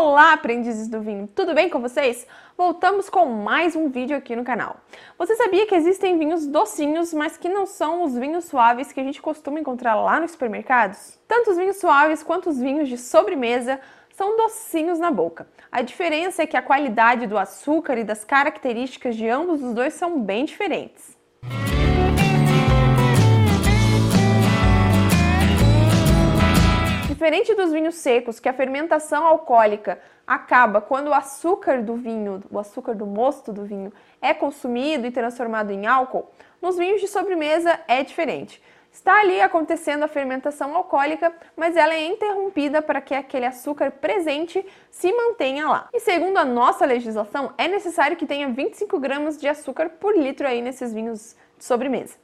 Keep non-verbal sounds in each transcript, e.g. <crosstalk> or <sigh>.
Olá, aprendizes do vinho! Tudo bem com vocês? Voltamos com mais um vídeo aqui no canal. Você sabia que existem vinhos docinhos, mas que não são os vinhos suaves que a gente costuma encontrar lá nos supermercados? Tanto os vinhos suaves quanto os vinhos de sobremesa são docinhos na boca. A diferença é que a qualidade do açúcar e das características de ambos os dois são bem diferentes. Diferente dos vinhos secos, que a fermentação alcoólica acaba quando o açúcar do vinho, o açúcar do mosto do vinho, é consumido e transformado em álcool, nos vinhos de sobremesa é diferente. Está ali acontecendo a fermentação alcoólica, mas ela é interrompida para que aquele açúcar presente se mantenha lá. E segundo a nossa legislação, é necessário que tenha 25 gramas de açúcar por litro aí nesses vinhos de sobremesa.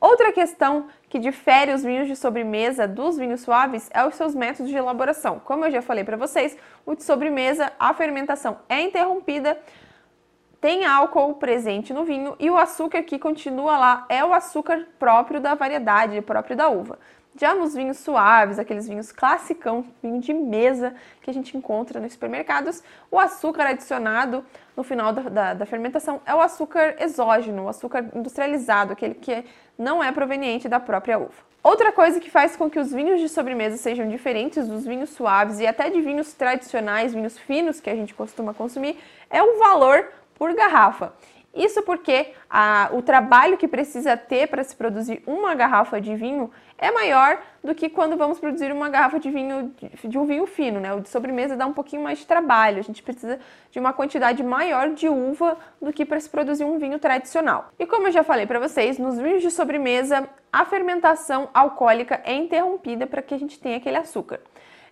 Outra questão que difere os vinhos de sobremesa dos vinhos suaves é os seus métodos de elaboração. Como eu já falei para vocês, o de sobremesa, a fermentação é interrompida, tem álcool presente no vinho e o açúcar que continua lá é o açúcar próprio da variedade, próprio da uva. Já nos vinhos suaves, aqueles vinhos classicão, vinho de mesa que a gente encontra nos supermercados, o açúcar adicionado no final da, da, da, fermentação é o açúcar exógeno, o açúcar industrializado, aquele que não é proveniente da própria uva. Outra coisa que faz com que os vinhos de sobremesa sejam diferentes dos vinhos suaves e até de vinhos tradicionais, vinhos finos que a gente costuma consumir, é o valor por garrafa. Isso porque a, o trabalho que precisa ter para se produzir uma garrafa de vinho é maior do que quando vamos produzir uma garrafa de vinho de um vinho fino, né? O de sobremesa dá um pouquinho mais de trabalho. A gente precisa de uma quantidade maior de uva do que para se produzir um vinho tradicional. E como eu já falei para vocês, nos vinhos de sobremesa a fermentação alcoólica é interrompida para que a gente tenha aquele açúcar.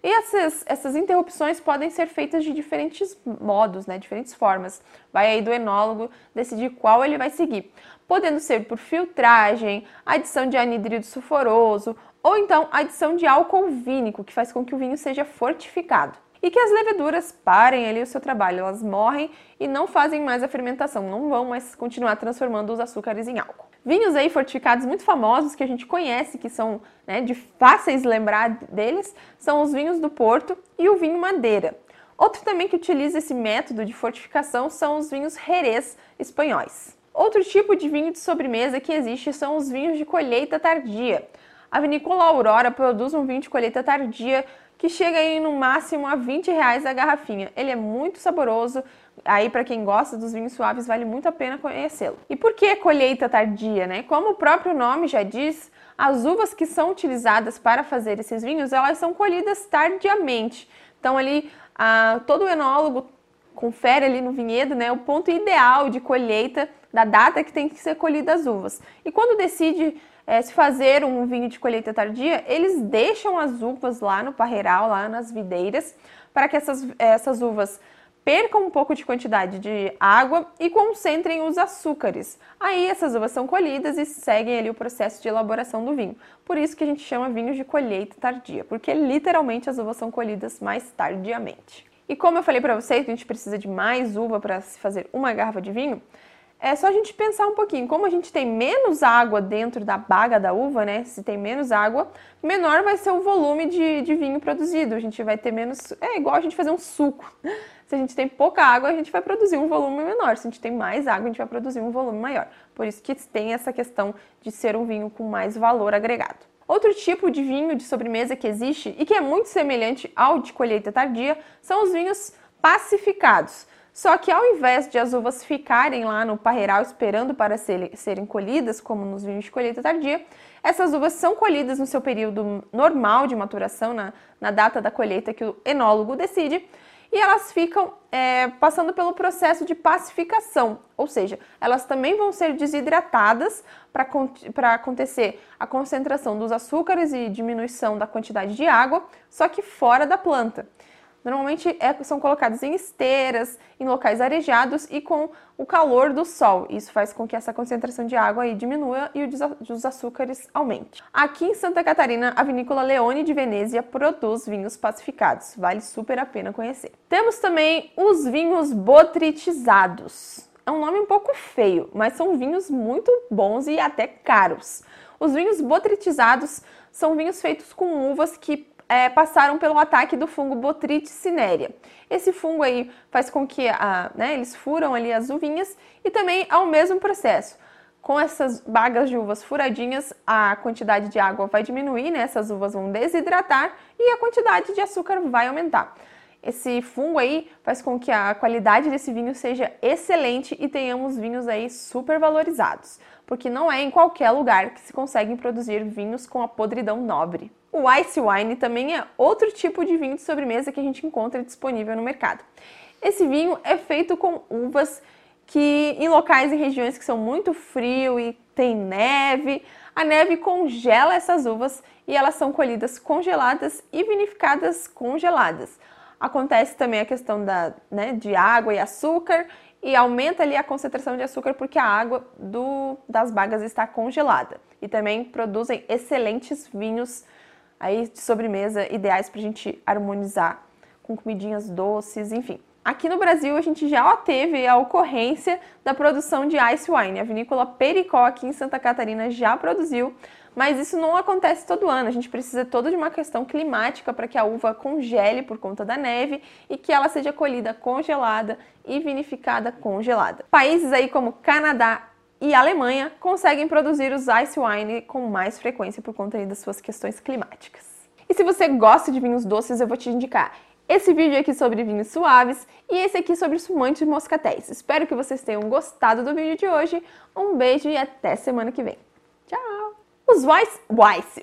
E essas, essas interrupções podem ser feitas de diferentes modos, né, diferentes formas. Vai aí do enólogo decidir qual ele vai seguir, podendo ser por filtragem, adição de anidrido sulfuroso ou então adição de álcool vínico, que faz com que o vinho seja fortificado e que as leveduras parem ali o seu trabalho, elas morrem e não fazem mais a fermentação, não vão mais continuar transformando os açúcares em álcool. Vinhos aí fortificados muito famosos que a gente conhece, que são né, de fáceis lembrar deles, são os vinhos do Porto e o vinho Madeira. Outro também que utiliza esse método de fortificação são os vinhos Jerez espanhóis. Outro tipo de vinho de sobremesa que existe são os vinhos de colheita tardia. A vinícola Aurora produz um vinho de colheita tardia que chega aí no máximo a 20 reais a garrafinha. Ele é muito saboroso, aí para quem gosta dos vinhos suaves vale muito a pena conhecê-lo. E por que colheita tardia, né? Como o próprio nome já diz, as uvas que são utilizadas para fazer esses vinhos, elas são colhidas tardiamente. Então ali, a, todo enólogo confere ali no vinhedo, né, o ponto ideal de colheita da data que tem que ser colhidas as uvas. E quando decide é, se fazer um vinho de colheita tardia, eles deixam as uvas lá no parreiral, lá nas videiras, para que essas, essas uvas percam um pouco de quantidade de água e concentrem os açúcares. Aí essas uvas são colhidas e seguem ali o processo de elaboração do vinho. Por isso que a gente chama vinho de colheita tardia, porque literalmente as uvas são colhidas mais tardiamente. E como eu falei para vocês a gente precisa de mais uva para se fazer uma garrafa de vinho, é só a gente pensar um pouquinho. Como a gente tem menos água dentro da baga da uva, né? Se tem menos água, menor vai ser o volume de, de vinho produzido. A gente vai ter menos. É igual a gente fazer um suco. <laughs> Se a gente tem pouca água, a gente vai produzir um volume menor. Se a gente tem mais água, a gente vai produzir um volume maior. Por isso que tem essa questão de ser um vinho com mais valor agregado. Outro tipo de vinho de sobremesa que existe e que é muito semelhante ao de colheita tardia são os vinhos pacificados. Só que ao invés de as uvas ficarem lá no parreiral esperando para serem colhidas, como nos vinhos de colheita tardia, essas uvas são colhidas no seu período normal de maturação, na, na data da colheita que o enólogo decide, e elas ficam é, passando pelo processo de pacificação, ou seja, elas também vão ser desidratadas para acontecer a concentração dos açúcares e diminuição da quantidade de água, só que fora da planta. Normalmente é, são colocados em esteiras, em locais arejados e com o calor do sol. Isso faz com que essa concentração de água aí diminua e os açúcares aumente. Aqui em Santa Catarina, a vinícola Leone de Venezia produz vinhos pacificados. Vale super a pena conhecer. Temos também os vinhos botritizados. É um nome um pouco feio, mas são vinhos muito bons e até caros. Os vinhos botritizados são vinhos feitos com uvas que é, passaram pelo ataque do fungo Botrytis cinerea. Esse fungo aí faz com que a, né, eles furam ali as uvinhas e também é o mesmo processo. Com essas bagas de uvas furadinhas, a quantidade de água vai diminuir, né? essas uvas vão desidratar e a quantidade de açúcar vai aumentar. Esse fungo aí faz com que a qualidade desse vinho seja excelente e tenhamos vinhos aí super valorizados, porque não é em qualquer lugar que se conseguem produzir vinhos com a podridão nobre. O ice wine também é outro tipo de vinho de sobremesa que a gente encontra disponível no mercado. Esse vinho é feito com uvas que em locais e regiões que são muito frio e tem neve, a neve congela essas uvas e elas são colhidas congeladas e vinificadas congeladas acontece também a questão da, né, de água e açúcar e aumenta ali a concentração de açúcar porque a água do, das bagas está congelada. E também produzem excelentes vinhos aí de sobremesa ideais para a gente harmonizar com comidinhas doces, enfim. Aqui no Brasil a gente já teve a ocorrência da produção de ice wine. A vinícola Pericó aqui em Santa Catarina já produziu mas isso não acontece todo ano. A gente precisa toda de uma questão climática para que a uva congele por conta da neve e que ela seja colhida congelada e vinificada congelada. Países aí como Canadá e Alemanha conseguem produzir os ice wine com mais frequência por conta das suas questões climáticas. E se você gosta de vinhos doces, eu vou te indicar esse vídeo aqui sobre vinhos suaves e esse aqui sobre espumantes moscatéis. Espero que vocês tenham gostado do vídeo de hoje. Um beijo e até semana que vem. Tchau! Os Weiss. <laughs> Weiss.